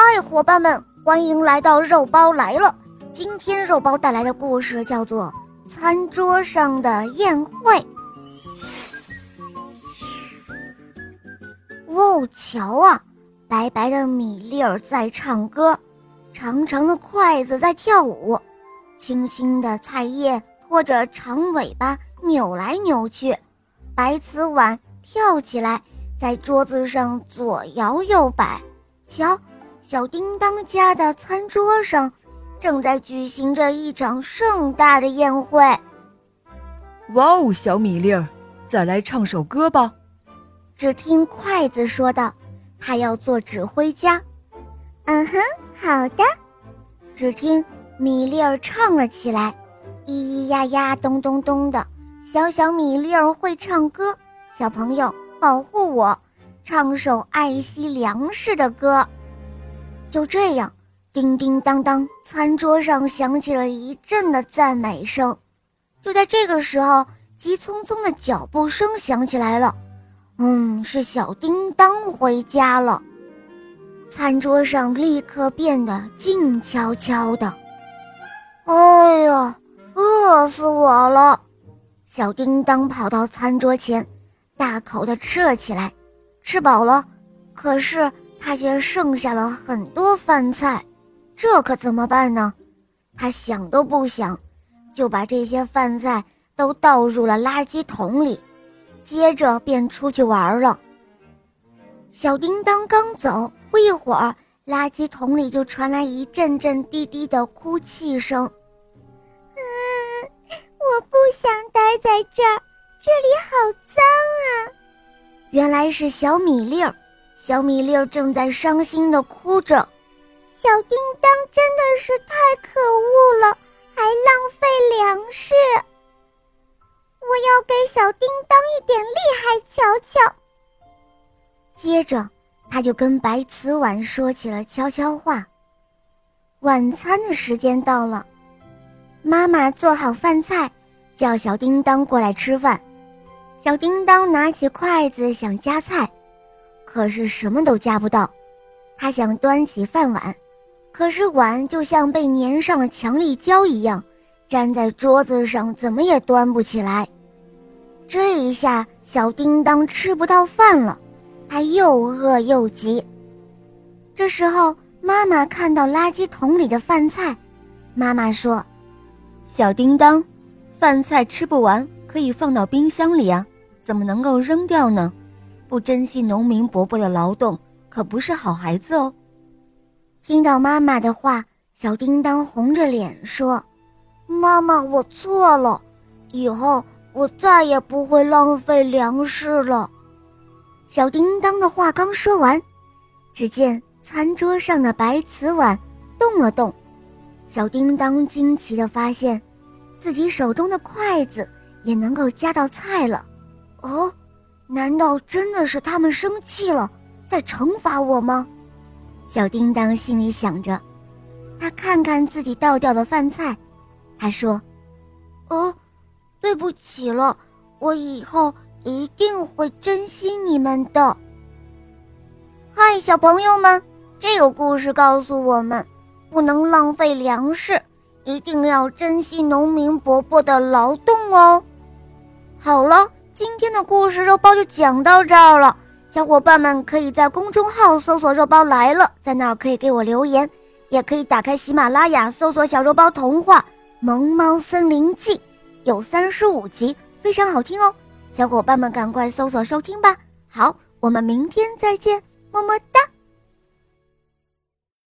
嗨，伙伴们，欢迎来到肉包来了。今天肉包带来的故事叫做《餐桌上的宴会》。哦，瞧啊，白白的米粒儿在唱歌，长长的筷子在跳舞，青青的菜叶拖着长尾巴扭来扭去，白瓷碗跳起来，在桌子上左摇右摆。瞧。小叮当家的餐桌上，正在举行着一场盛大的宴会。哇哦，小米粒儿，再来唱首歌吧！只听筷子说道：“他要做指挥家。”嗯哼，好的。只听米粒儿唱了起来：“咿咿呀呀，咚咚咚的。”小小米粒儿会唱歌，小朋友保护我，唱首爱惜粮食的歌。就这样，叮叮当当，餐桌上响起了一阵的赞美声。就在这个时候，急匆匆的脚步声响起来了。嗯，是小叮当回家了。餐桌上立刻变得静悄悄的。哎呀，饿死我了！小叮当跑到餐桌前，大口的吃了起来。吃饱了，可是。他却剩下了很多饭菜，这可怎么办呢？他想都不想，就把这些饭菜都倒入了垃圾桶里，接着便出去玩了。小叮当刚走，不一会儿，垃圾桶里就传来一阵阵低低的哭泣声。嗯，我不想待在这儿，这里好脏啊！原来是小米粒儿。小米粒儿正在伤心地哭着，小叮当真的是太可恶了，还浪费粮食。我要给小叮当一点厉害瞧瞧。接着，他就跟白瓷碗说起了悄悄话。晚餐的时间到了，妈妈做好饭菜，叫小叮当过来吃饭。小叮当拿起筷子想夹菜。可是什么都夹不到，他想端起饭碗，可是碗就像被粘上了强力胶一样，粘在桌子上，怎么也端不起来。这一下，小叮当吃不到饭了，他又饿又急。这时候，妈妈看到垃圾桶里的饭菜，妈妈说：“小叮当，饭菜吃不完可以放到冰箱里啊，怎么能够扔掉呢？”不珍惜农民伯伯的劳动，可不是好孩子哦。听到妈妈的话，小叮当红着脸说：“妈妈，我错了，以后我再也不会浪费粮食了。”小叮当的话刚说完，只见餐桌上的白瓷碗动了动，小叮当惊奇地发现，自己手中的筷子也能够夹到菜了。哦。难道真的是他们生气了，在惩罚我吗？小叮当心里想着。他看看自己倒掉的饭菜，他说：“哦，对不起了，我以后一定会珍惜你们的。”嗨，小朋友们，这个故事告诉我们，不能浪费粮食，一定要珍惜农民伯伯的劳动哦。好了。今天的故事肉包就讲到这儿了，小伙伴们可以在公众号搜索“肉包来了”，在那儿可以给我留言，也可以打开喜马拉雅搜索“小肉包童话萌猫森林记》，有三十五集，非常好听哦，小伙伴们赶快搜索收听吧。好，我们明天再见，么么哒。